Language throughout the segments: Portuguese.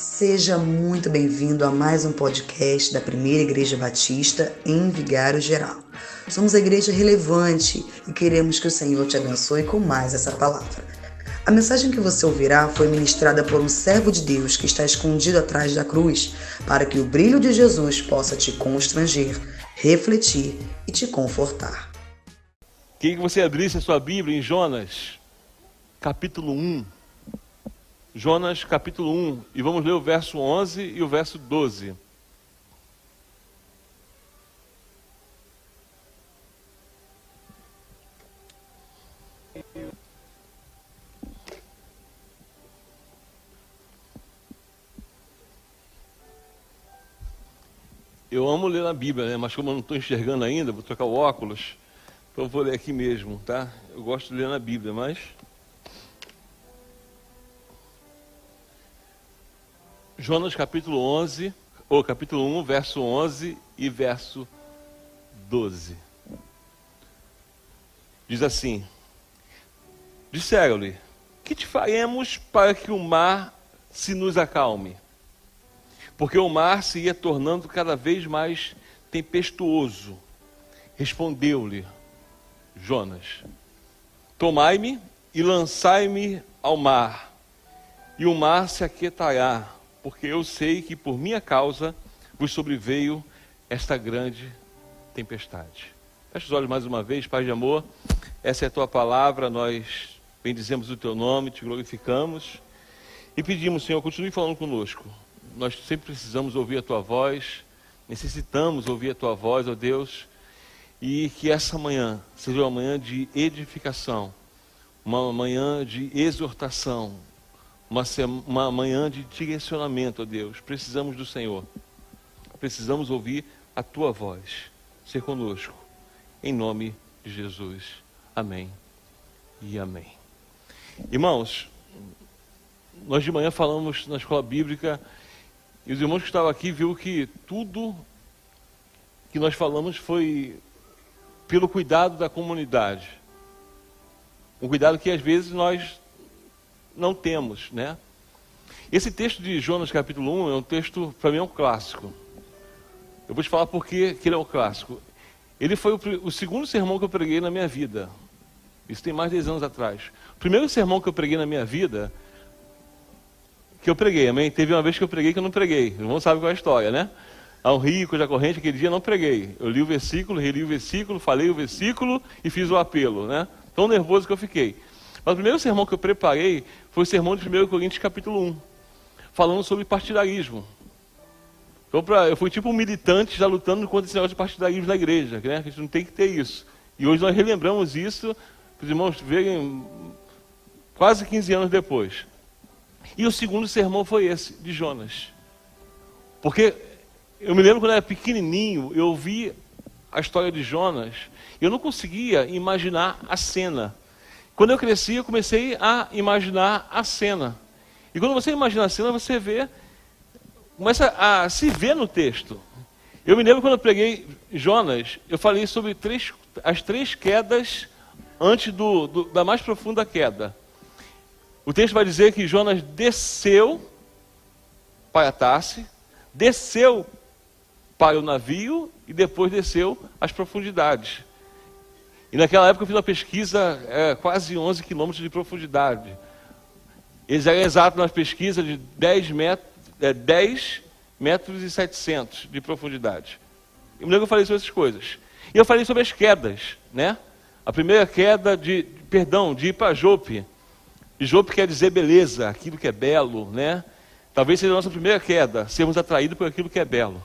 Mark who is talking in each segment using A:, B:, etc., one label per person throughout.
A: Seja muito bem-vindo a mais um podcast da Primeira Igreja Batista em Vigário Geral. Somos a igreja relevante e queremos que o Senhor te abençoe com mais essa palavra. A mensagem que você ouvirá foi ministrada por um servo de Deus que está escondido atrás da cruz, para que o brilho de Jesus possa te constranger, refletir e te confortar.
B: Queria que você abrisse a sua Bíblia em Jonas, capítulo 1. Jonas capítulo 1, e vamos ler o verso 11 e o verso 12. Eu amo ler na Bíblia, né? mas como eu não estou enxergando ainda, vou trocar o óculos, então eu vou ler aqui mesmo, tá? Eu gosto de ler na Bíblia, mas Jonas capítulo 11, ou capítulo 1, verso 11 e verso 12. Diz assim: Disseram-lhe: Que te faremos para que o mar se nos acalme? Porque o mar se ia tornando cada vez mais tempestuoso. Respondeu-lhe Jonas: Tomai-me e lançai-me ao mar, e o mar se aquietará porque eu sei que por minha causa vos sobreveio esta grande tempestade. Feche os olhos mais uma vez, Pai de amor, essa é a tua palavra, nós bendizemos o teu nome, te glorificamos e pedimos, Senhor, continue falando conosco. Nós sempre precisamos ouvir a tua voz, necessitamos ouvir a tua voz, ó Deus, e que essa manhã seja uma manhã de edificação, uma manhã de exortação, uma, uma manhã de direcionamento, ó Deus. Precisamos do Senhor. Precisamos ouvir a tua voz. Ser conosco. Em nome de Jesus. Amém e amém. Irmãos, nós de manhã falamos na escola bíblica e os irmãos que estavam aqui viu que tudo que nós falamos foi pelo cuidado da comunidade. Um cuidado que às vezes nós não temos, né? Esse texto de Jonas capítulo 1 é um texto, para mim, é um clássico. Eu vou te falar por que ele é um clássico. Ele foi o, o, segundo sermão que eu preguei na minha vida. Isso tem mais de 10 anos atrás. O primeiro sermão que eu preguei na minha vida, que eu preguei, amém? Teve uma vez que eu preguei que eu não preguei. Não sabe qual é a história, né? Há um rio, coisa corrente, aquele dia não preguei. Eu li o versículo, reli o versículo, falei o versículo e fiz o apelo, né? Tão nervoso que eu fiquei. Mas o primeiro sermão que eu preparei foi o sermão de 1 Coríntios capítulo 1, falando sobre partidarismo. Então, pra, eu fui tipo um militante já lutando contra esse negócio de partidarismo na igreja, né? a gente não tem que ter isso. E hoje nós relembramos isso, para os irmãos verem quase 15 anos depois. E o segundo sermão foi esse, de Jonas. Porque eu me lembro quando eu era pequenininho, eu ouvi a história de Jonas, e eu não conseguia imaginar a cena. Quando eu cresci, eu comecei a imaginar a cena. E quando você imagina a cena, você vê, começa a se ver no texto. Eu me lembro quando eu preguei Jonas, eu falei sobre três, as três quedas antes do, do, da mais profunda queda. O texto vai dizer que Jonas desceu para a Tarse, desceu para o navio e depois desceu às profundidades. E naquela época eu fiz uma pesquisa é, quase 11 quilômetros de profundidade. Eles eram exatos nas pesquisas de 10 metros, é, 10 metros e 700 de profundidade. E me que eu falei sobre essas coisas. E eu falei sobre as quedas, né? A primeira queda de, perdão, de ir para Jope. Jope quer dizer beleza, aquilo que é belo, né? Talvez seja a nossa primeira queda, sermos atraídos por aquilo que é belo.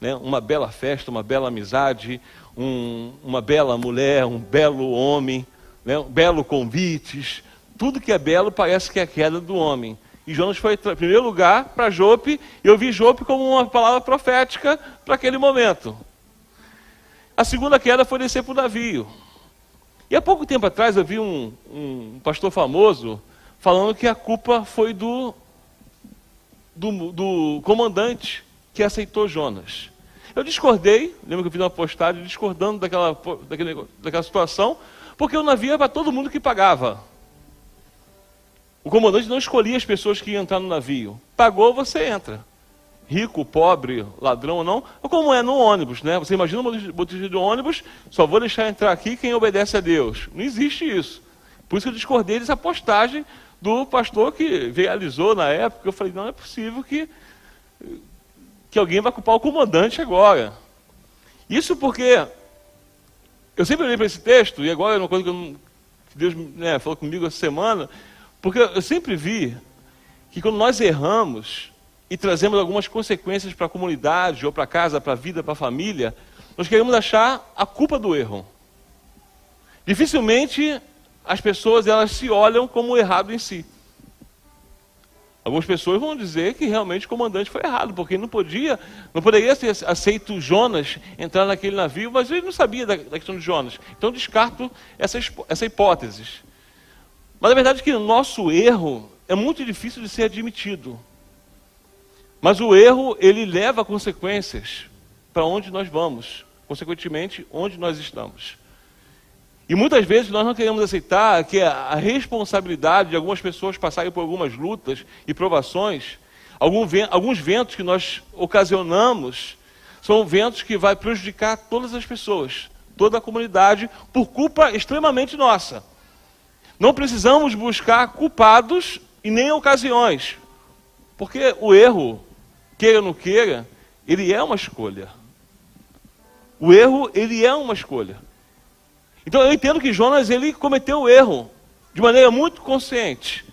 B: Né? Uma bela festa, uma bela amizade, um, uma bela mulher, um belo homem, né, um belo convites. Tudo que é belo parece que é a queda do homem. E Jonas foi, em primeiro lugar, para Jope, e eu vi Jope como uma palavra profética para aquele momento. A segunda queda foi descer para o navio. E há pouco tempo atrás eu vi um, um pastor famoso falando que a culpa foi do, do, do comandante que aceitou Jonas. Eu discordei, lembro que eu fiz uma postagem discordando daquela, daquele, daquela situação, porque o navio era para todo mundo que pagava. O comandante não escolhia as pessoas que iam entrar no navio. Pagou, você entra. Rico, pobre, ladrão ou não, como é no ônibus, né? Você imagina um motorista de ônibus, só vou deixar entrar aqui quem obedece a Deus. Não existe isso. Por isso que eu discordei dessa postagem do pastor que realizou na época. Eu falei, não é possível que, que alguém vai culpar o comandante agora. Isso porque eu sempre olhei para esse texto, e agora é uma coisa que, que Deus né, falou comigo essa semana, porque eu sempre vi que quando nós erramos e trazemos algumas consequências para a comunidade, ou para casa, para a vida, para a família, nós queremos achar a culpa do erro. Dificilmente as pessoas elas se olham como errado em si. Algumas pessoas vão dizer que realmente o comandante foi errado, porque não podia, não poderia ter aceito Jonas entrar naquele navio, mas ele não sabia da, da questão de Jonas. Então descarto essa, essa hipótese. Mas a verdade é que o nosso erro é muito difícil de ser admitido. Mas o erro, ele leva consequências para onde nós vamos, consequentemente, onde nós estamos. E muitas vezes nós não queremos aceitar que a responsabilidade de algumas pessoas passarem por algumas lutas e provações, alguns ventos que nós ocasionamos, são ventos que vai prejudicar todas as pessoas, toda a comunidade, por culpa extremamente nossa. Não precisamos buscar culpados e nem ocasiões, porque o erro, queira ou não queira, ele é uma escolha. O erro, ele é uma escolha. Então eu entendo que Jonas ele cometeu o erro de maneira muito consciente.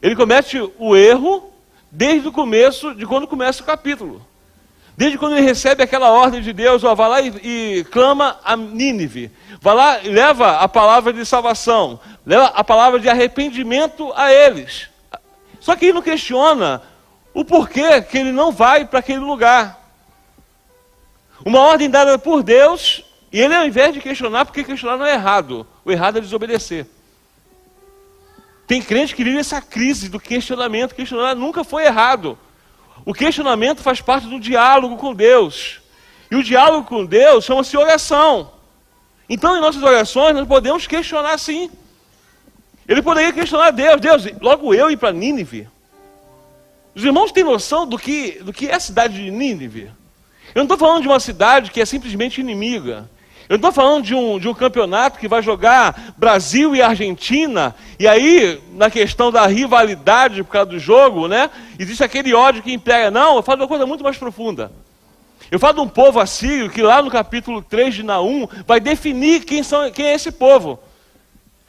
B: Ele comete o erro desde o começo, de quando começa o capítulo. Desde quando ele recebe aquela ordem de Deus, ó, vai lá e, e clama a Nínive. Vai lá e leva a palavra de salvação, leva a palavra de arrependimento a eles. Só que ele não questiona o porquê que ele não vai para aquele lugar. Uma ordem dada por Deus e ele, ao invés de questionar, porque questionar não é errado, o errado é desobedecer. Tem crente que vive essa crise do questionamento. Questionar nunca foi errado. O questionamento faz parte do diálogo com Deus. E o diálogo com Deus chama-se oração. Então, em nossas orações, nós podemos questionar sim. Ele poderia questionar Deus. Deus, logo eu ir para Nínive. Os irmãos têm noção do que, do que é a cidade de Nínive? Eu não estou falando de uma cidade que é simplesmente inimiga. Eu não estou falando de um, de um campeonato que vai jogar Brasil e Argentina, e aí, na questão da rivalidade por causa do jogo, né? Existe aquele ódio que impera. Não, eu falo de uma coisa muito mais profunda. Eu falo de um povo assírio que lá no capítulo 3 de Naum vai definir quem, são, quem é esse povo.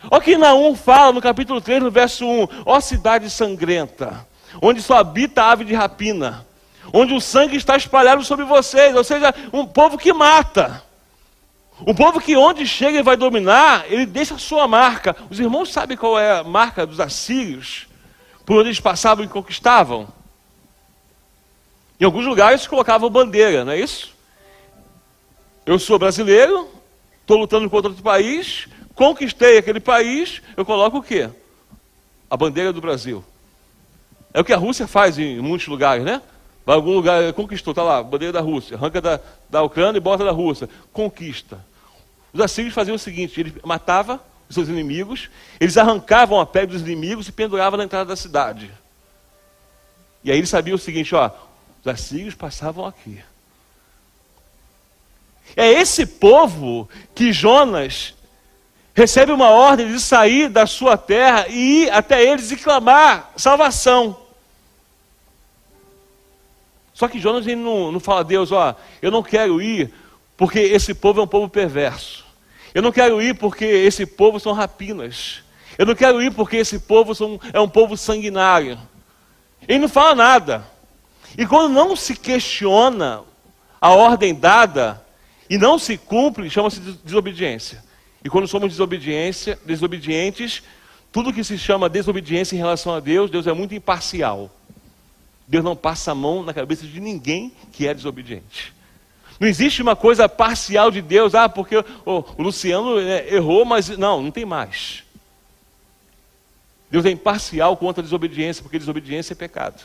B: Olha o que Naum fala no capítulo 3, no verso 1. Ó cidade sangrenta, onde só habita a ave de rapina, onde o sangue está espalhado sobre vocês, ou seja, um povo que mata. Um povo que onde chega e vai dominar, ele deixa a sua marca. Os irmãos sabem qual é a marca dos assírios? Por onde eles passavam e conquistavam? Em alguns lugares colocavam bandeira, não é isso? Eu sou brasileiro, estou lutando contra outro país, conquistei aquele país, eu coloco o quê? A bandeira do Brasil. É o que a Rússia faz em muitos lugares, né? Vai algum lugar, conquistou, está lá, bandeira da Rússia, arranca da, da Ucrânia e bota da Rússia. Conquista. Os assírios faziam o seguinte: ele matava os seus inimigos, eles arrancavam a pele dos inimigos e penduravam na entrada da cidade. E aí eles sabiam o seguinte: ó, os assírios passavam aqui. É esse povo que Jonas recebe uma ordem de sair da sua terra e ir até eles e clamar salvação. Só que Jonas ele não, não fala a Deus, ó, eu não quero ir porque esse povo é um povo perverso. Eu não quero ir porque esse povo são rapinas. Eu não quero ir porque esse povo são, é um povo sanguinário. Ele não fala nada. E quando não se questiona a ordem dada e não se cumpre, chama-se desobediência. E quando somos desobediência, desobedientes, tudo que se chama desobediência em relação a Deus, Deus é muito imparcial. Deus não passa a mão na cabeça de ninguém que é desobediente. Não existe uma coisa parcial de Deus, ah, porque oh, o Luciano né, errou, mas não, não tem mais. Deus é imparcial contra a desobediência, porque desobediência é pecado.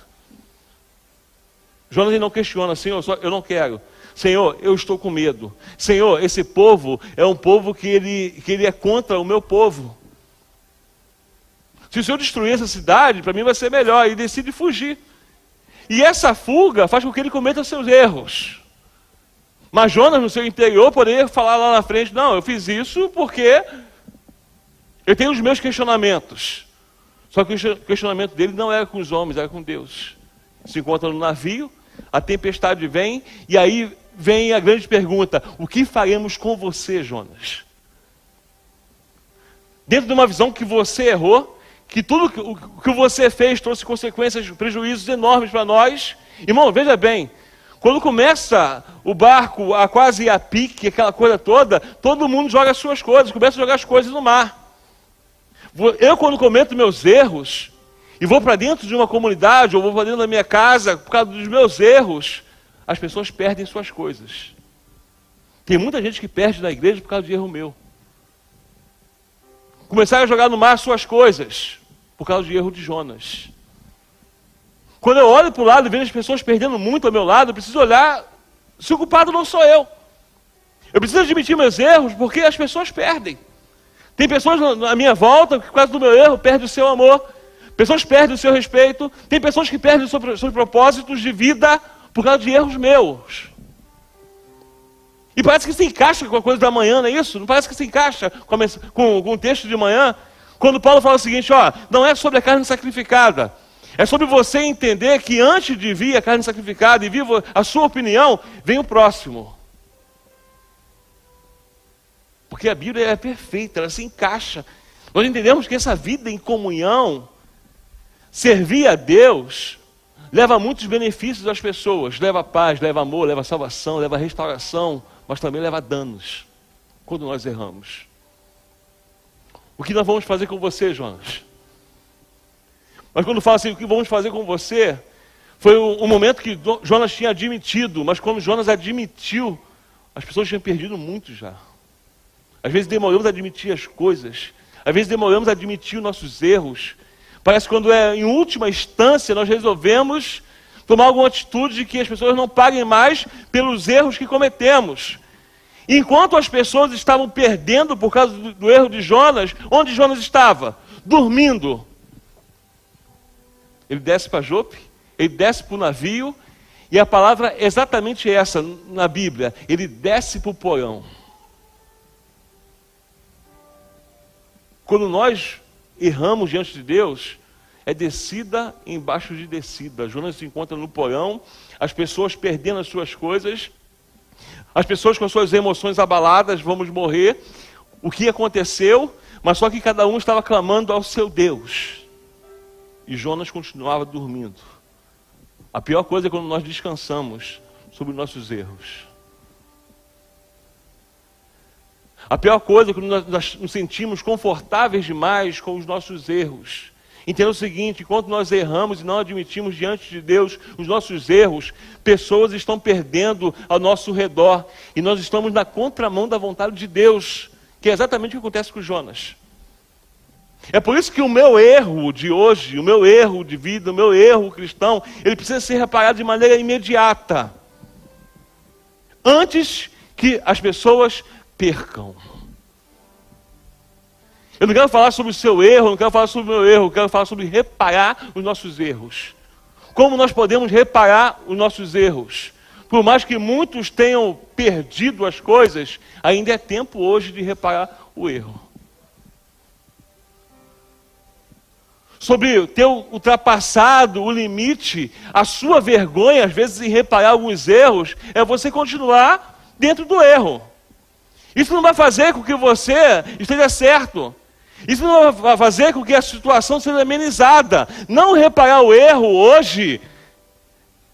B: Jonas não questiona, Senhor, eu não quero. Senhor, eu estou com medo. Senhor, esse povo é um povo que ele, que ele é contra o meu povo. Se o Senhor destruir essa cidade, para mim vai ser melhor. E decide fugir. E essa fuga faz com que ele cometa seus erros. Mas Jonas, no seu interior, poderia falar lá na frente: não, eu fiz isso porque eu tenho os meus questionamentos. Só que o questionamento dele não era com os homens, era com Deus. Se encontra no navio, a tempestade vem, e aí vem a grande pergunta: o que faremos com você, Jonas? Dentro de uma visão que você errou, que tudo o que você fez trouxe consequências, prejuízos enormes para nós. Irmão, veja bem, quando começa o barco a quase a pique, aquela coisa toda, todo mundo joga as suas coisas, começa a jogar as coisas no mar. Eu, quando cometo meus erros, e vou para dentro de uma comunidade, ou vou para dentro da minha casa, por causa dos meus erros, as pessoas perdem suas coisas. Tem muita gente que perde na igreja por causa de erro meu. Começaram a jogar no mar suas coisas, por causa de erro de Jonas. Quando eu olho para o lado e vejo as pessoas perdendo muito ao meu lado, eu preciso olhar se o culpado não sou eu. Eu preciso admitir meus erros porque as pessoas perdem. Tem pessoas na minha volta que, por causa do meu erro, perdem o seu amor. Pessoas perdem o seu respeito. Tem pessoas que perdem os seus propósitos de vida por causa de erros meus. E parece que se encaixa com a coisa da manhã, não é isso? Não parece que se encaixa com, com, com o texto de manhã? Quando Paulo fala o seguinte: ó, não é sobre a carne sacrificada. É sobre você entender que antes de vir a carne sacrificada e vir a sua opinião, vem o próximo. Porque a Bíblia é perfeita, ela se encaixa. Nós entendemos que essa vida em comunhão, servir a Deus, leva muitos benefícios às pessoas. Leva paz, leva amor, leva salvação, leva restauração, mas também leva danos quando nós erramos. O que nós vamos fazer com você, Jonas? Mas quando fala assim, o que vamos fazer com você? Foi o, o momento que Jonas tinha admitido, mas quando Jonas admitiu, as pessoas tinham perdido muito já. Às vezes demoramos a admitir as coisas, às vezes demoramos a admitir os nossos erros. Parece que quando é em última instância nós resolvemos tomar alguma atitude de que as pessoas não paguem mais pelos erros que cometemos. Enquanto as pessoas estavam perdendo por causa do, do erro de Jonas, onde Jonas estava? Dormindo. Ele desce para Jope, ele desce para o navio, e a palavra é exatamente essa na Bíblia: ele desce para o porão. Quando nós erramos diante de Deus, é descida embaixo de descida. Jonas se encontra no porão, as pessoas perdendo as suas coisas, as pessoas com suas emoções abaladas, vamos morrer. O que aconteceu? Mas só que cada um estava clamando ao seu Deus. E Jonas continuava dormindo. A pior coisa é quando nós descansamos sobre nossos erros. A pior coisa é quando nós nos sentimos confortáveis demais com os nossos erros. Entenda o seguinte: enquanto nós erramos e não admitimos diante de Deus os nossos erros, pessoas estão perdendo ao nosso redor e nós estamos na contramão da vontade de Deus, que é exatamente o que acontece com Jonas. É por isso que o meu erro de hoje, o meu erro de vida, o meu erro cristão, ele precisa ser reparado de maneira imediata. Antes que as pessoas percam. Eu não quero falar sobre o seu erro, não quero falar sobre o meu erro, eu quero falar sobre reparar os nossos erros. Como nós podemos reparar os nossos erros? Por mais que muitos tenham perdido as coisas, ainda é tempo hoje de reparar o erro. Sobre ter ultrapassado o limite, a sua vergonha, às vezes, em reparar alguns erros, é você continuar dentro do erro. Isso não vai fazer com que você esteja certo. Isso não vai fazer com que a situação seja amenizada. Não reparar o erro hoje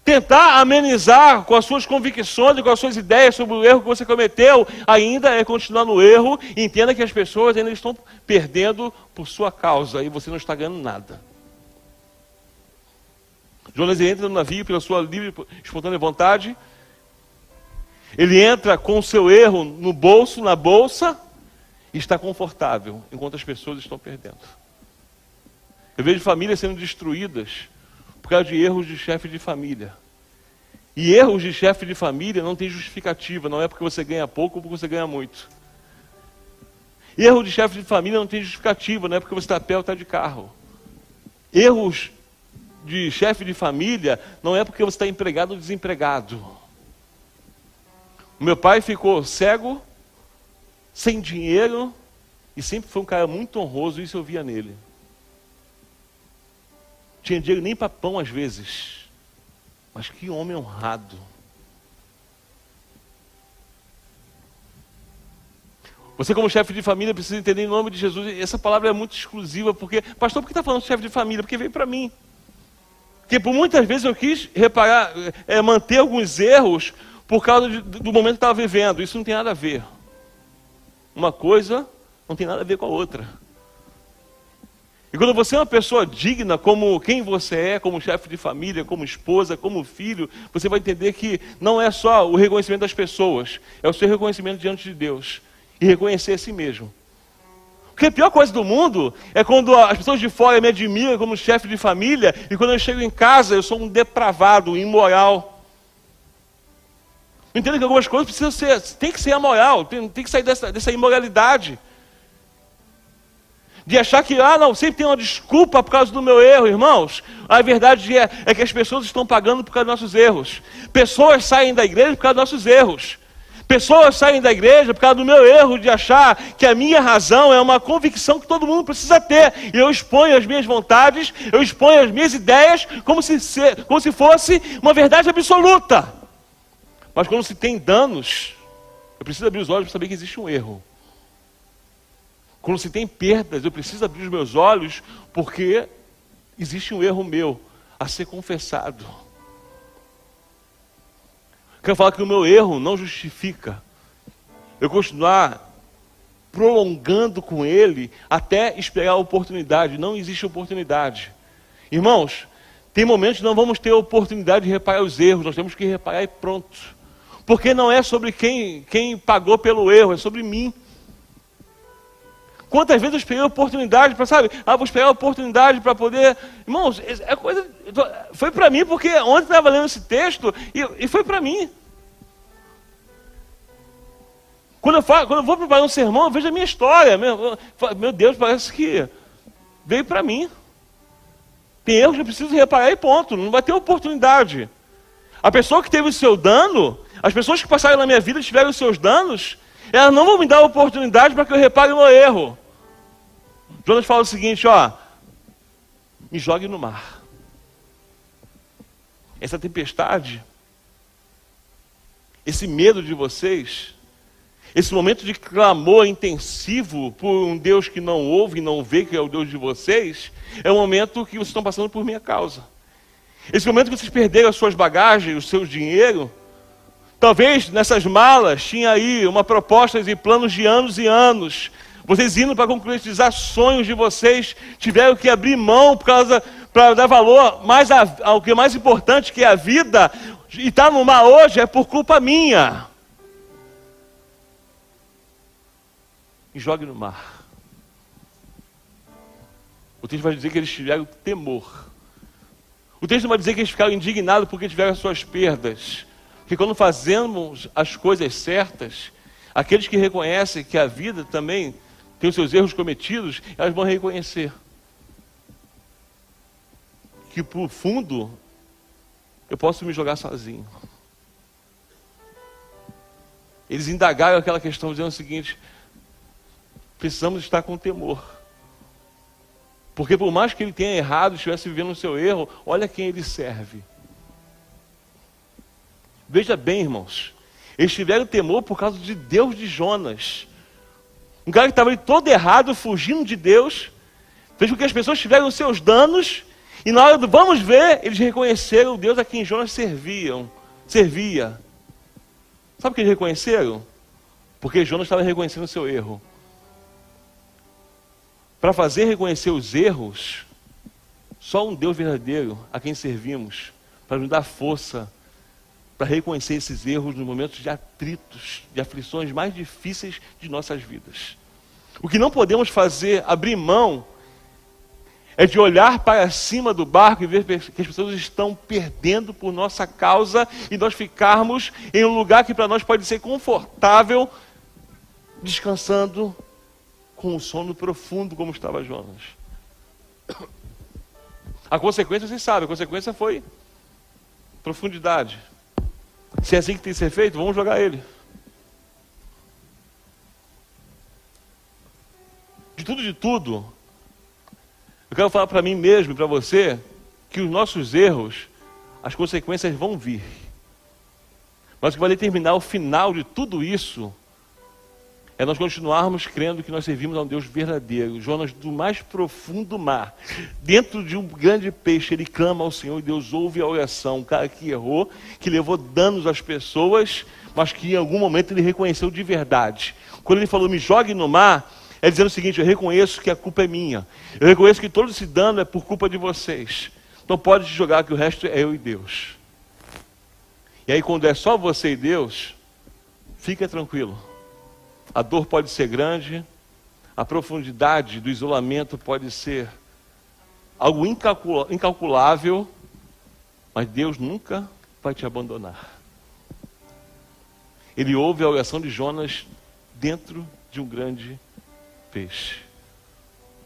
B: tentar amenizar com as suas convicções e com as suas ideias sobre o erro que você cometeu, ainda é continuar no erro. Entenda que as pessoas ainda estão perdendo por sua causa e você não está ganhando nada. Jonas entra no navio pela sua livre, espontânea vontade. Ele entra com o seu erro no bolso, na bolsa, e está confortável, enquanto as pessoas estão perdendo. Eu vejo famílias sendo destruídas por causa de erros de chefe de família. E erros de chefe de família não tem justificativa, não é porque você ganha pouco ou porque você ganha muito. Erro de chefe de família não tem justificativa, não é porque você está a pé ou está de carro. Erros de chefe de família não é porque você está empregado ou desempregado. O meu pai ficou cego, sem dinheiro, e sempre foi um cara muito honroso, isso eu via nele. Tinha dinheiro nem para pão às vezes. Mas que homem honrado. Você, como chefe de família, precisa entender em nome de Jesus. Essa palavra é muito exclusiva, porque, pastor, por que está falando chefe de família? Porque veio para mim. Porque por muitas vezes eu quis reparar, é, manter alguns erros por causa de, do momento que estava vivendo. Isso não tem nada a ver. Uma coisa não tem nada a ver com a outra. E quando você é uma pessoa digna, como quem você é, como chefe de família, como esposa, como filho, você vai entender que não é só o reconhecimento das pessoas, é o seu reconhecimento diante de Deus e reconhecer a si mesmo. Porque a pior coisa do mundo é quando as pessoas de fora me admiram como chefe de família e quando eu chego em casa eu sou um depravado, um imoral. Entenda que algumas coisas precisam ser, tem que ser amoral, tem, tem que sair dessa, dessa imoralidade. De achar que, ah, não, sempre tem uma desculpa por causa do meu erro, irmãos. A verdade é, é que as pessoas estão pagando por causa dos nossos erros. Pessoas saem da igreja por causa dos nossos erros. Pessoas saem da igreja por causa do meu erro de achar que a minha razão é uma convicção que todo mundo precisa ter. E eu exponho as minhas vontades, eu exponho as minhas ideias como se, como se fosse uma verdade absoluta. Mas quando se tem danos, eu preciso abrir os olhos para saber que existe um erro. Quando se tem perdas, eu preciso abrir os meus olhos porque existe um erro meu a ser confessado. Quero falar que o meu erro não justifica eu continuar prolongando com ele até esperar a oportunidade. Não existe oportunidade. Irmãos, tem momentos que não vamos ter oportunidade de reparar os erros, nós temos que reparar e pronto. Porque não é sobre quem, quem pagou pelo erro, é sobre mim. Quantas vezes eu esperei oportunidade para, sabe? Ah, vou esperar a oportunidade para poder. Irmãos, é coisa. Foi para mim, porque ontem estava lendo esse texto e, e foi para mim. Quando eu, falo, quando eu vou preparar um sermão, eu vejo a minha história. Meu, meu Deus, parece que veio para mim. Tem erros que eu preciso reparar e ponto. Não vai ter oportunidade. A pessoa que teve o seu dano, as pessoas que passaram na minha vida tiveram os seus danos, elas não vão me dar oportunidade para que eu repare o meu erro. Jonas fala o seguinte, ó, me jogue no mar. Essa tempestade, esse medo de vocês, esse momento de clamor intensivo por um Deus que não ouve e não vê, que é o Deus de vocês, é o momento que vocês estão passando por minha causa. Esse momento que vocês perderam as suas bagagens, o seu dinheiro, talvez nessas malas tinha aí uma proposta e planos de anos e anos, vocês indo para concretizar sonhos de vocês, tiveram que abrir mão por causa para dar valor mais ao que é mais importante, que é a vida, e estar tá no mar hoje é por culpa minha. E jogue no mar. O texto vai dizer que eles tiveram temor. O texto vai dizer que eles ficaram indignados porque tiveram as suas perdas. Porque quando fazemos as coisas certas, aqueles que reconhecem que a vida também tem os seus erros cometidos, elas vão reconhecer que por fundo eu posso me jogar sozinho. Eles indagaram aquela questão dizendo o seguinte: precisamos estar com temor. Porque por mais que ele tenha errado, estivesse vivendo o seu erro, olha quem ele serve. Veja bem, irmãos, eles tiveram temor por causa de Deus de Jonas. Um cara que estava ali todo errado, fugindo de Deus, fez com que as pessoas tiveram seus danos, e na hora do vamos ver, eles reconheceram o Deus a quem Jonas serviam, servia. Sabe o que eles reconheceram? Porque Jonas estava reconhecendo o seu erro. Para fazer reconhecer os erros, só um Deus verdadeiro a quem servimos, para nos dar força para reconhecer esses erros nos momentos de atritos, de aflições mais difíceis de nossas vidas. O que não podemos fazer, abrir mão, é de olhar para cima do barco e ver que as pessoas estão perdendo por nossa causa e nós ficarmos em um lugar que para nós pode ser confortável, descansando com um sono profundo, como estava Jonas. A consequência, vocês sabem, a consequência foi profundidade. Se é assim que tem que ser feito, vamos jogar ele. De tudo, de tudo, eu quero falar para mim mesmo e para você que os nossos erros, as consequências vão vir. Mas o que vai determinar o final de tudo isso é nós continuarmos crendo que nós servimos a um Deus verdadeiro. Jonas, do mais profundo mar, dentro de um grande peixe, ele clama ao Senhor e Deus ouve a oração. Um cara que errou, que levou danos às pessoas, mas que em algum momento ele reconheceu de verdade. Quando ele falou, me jogue no mar, é dizendo o seguinte: eu reconheço que a culpa é minha. Eu reconheço que todo esse dano é por culpa de vocês. Então pode jogar que o resto é eu e Deus. E aí, quando é só você e Deus, fica tranquilo a dor pode ser grande, a profundidade do isolamento pode ser algo incalculável, mas Deus nunca vai te abandonar. Ele ouve a oração de Jonas dentro de um grande peixe.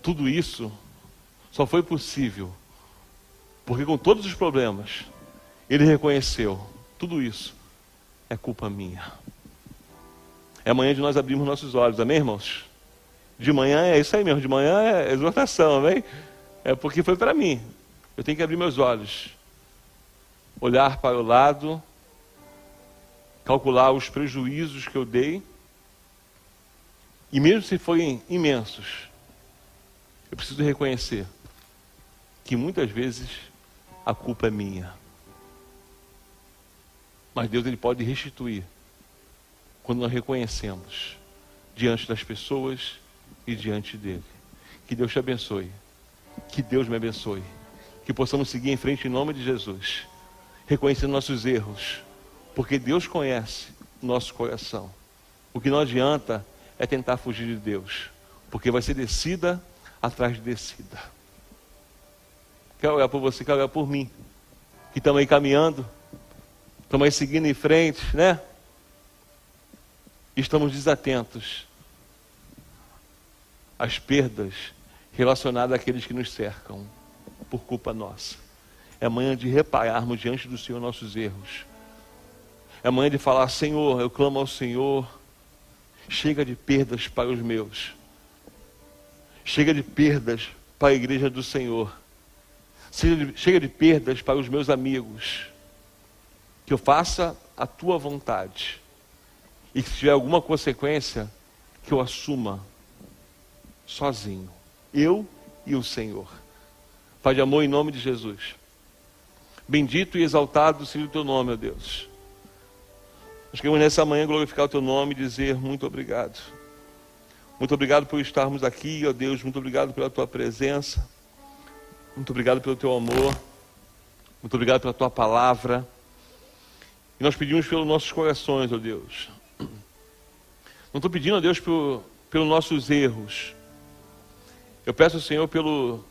B: Tudo isso só foi possível porque, com todos os problemas, ele reconheceu: tudo isso é culpa minha. É amanhã de nós abrirmos nossos olhos, amém, irmãos? De manhã é isso aí mesmo, de manhã é exortação, amém? É porque foi para mim. Eu tenho que abrir meus olhos, olhar para o lado, calcular os prejuízos que eu dei, e mesmo se forem imensos, eu preciso reconhecer que muitas vezes a culpa é minha. Mas Deus ele pode restituir quando nós reconhecemos diante das pessoas e diante dele. Que Deus te abençoe. Que Deus me abençoe. Que possamos seguir em frente em nome de Jesus, reconhecendo nossos erros, porque Deus conhece nosso coração. O que não adianta é tentar fugir de Deus, porque vai ser descida atrás de descida. Quero olhar por você, quero olhar por mim, que estamos aí caminhando, estamos aí seguindo em frente, né? Estamos desatentos às perdas relacionadas àqueles que nos cercam por culpa nossa. É manhã de repararmos diante do Senhor nossos erros. É manhã de falar: Senhor, eu clamo ao Senhor. Chega de perdas para os meus. Chega de perdas para a igreja do Senhor. Chega de, chega de perdas para os meus amigos. Que eu faça a tua vontade e que se tiver alguma consequência, que eu assuma sozinho. Eu e o Senhor. Pai de amor, em nome de Jesus. Bendito e exaltado seja o teu nome, ó Deus. Nós queremos nessa manhã glorificar o teu nome e dizer muito obrigado. Muito obrigado por estarmos aqui, ó Deus. Muito obrigado pela tua presença. Muito obrigado pelo teu amor. Muito obrigado pela tua palavra. E nós pedimos pelos nossos corações, ó Deus. Não estou pedindo a Deus por, pelos nossos erros. Eu peço ao Senhor pelo.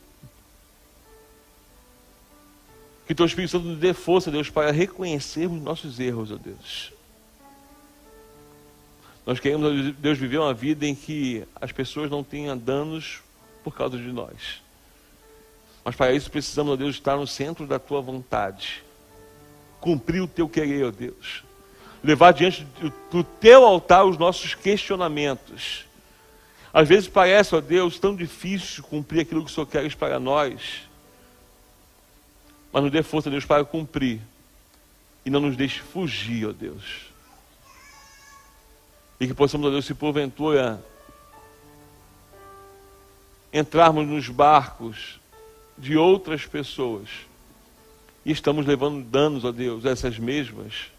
B: Que teu Espírito Santo nos dê força, Deus, para reconhecermos nossos erros, ó Deus. Nós queremos, Deus, viver uma vida em que as pessoas não tenham danos por causa de nós. Mas para isso precisamos, ó Deus, estar no centro da tua vontade. Cumprir o teu querer, ó Deus levar diante do teu altar os nossos questionamentos. Às vezes parece, ó Deus, tão difícil cumprir aquilo que o Senhor quer para nós. Mas nos dê força, Deus, para cumprir. E não nos deixe fugir, ó Deus. E que possamos, ó Deus, se porventura entrarmos nos barcos de outras pessoas e estamos levando danos, ó Deus, a essas mesmas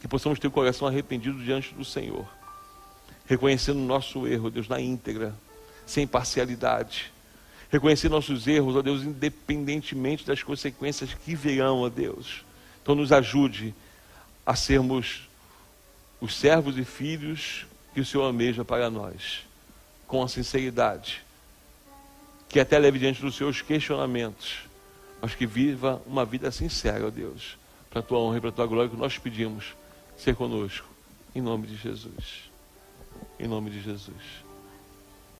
B: que possamos ter o coração arrependido diante do Senhor, reconhecendo o nosso erro, Deus, na íntegra, sem parcialidade, reconhecer nossos erros, ó Deus, independentemente das consequências que virão, ó Deus. Então nos ajude a sermos os servos e filhos que o Senhor almeja para nós, com a sinceridade, que até leve diante dos seus questionamentos, mas que viva uma vida sincera, ó Deus, para a tua honra e para a tua glória que nós pedimos ser conosco. Em nome de Jesus. Em nome de Jesus.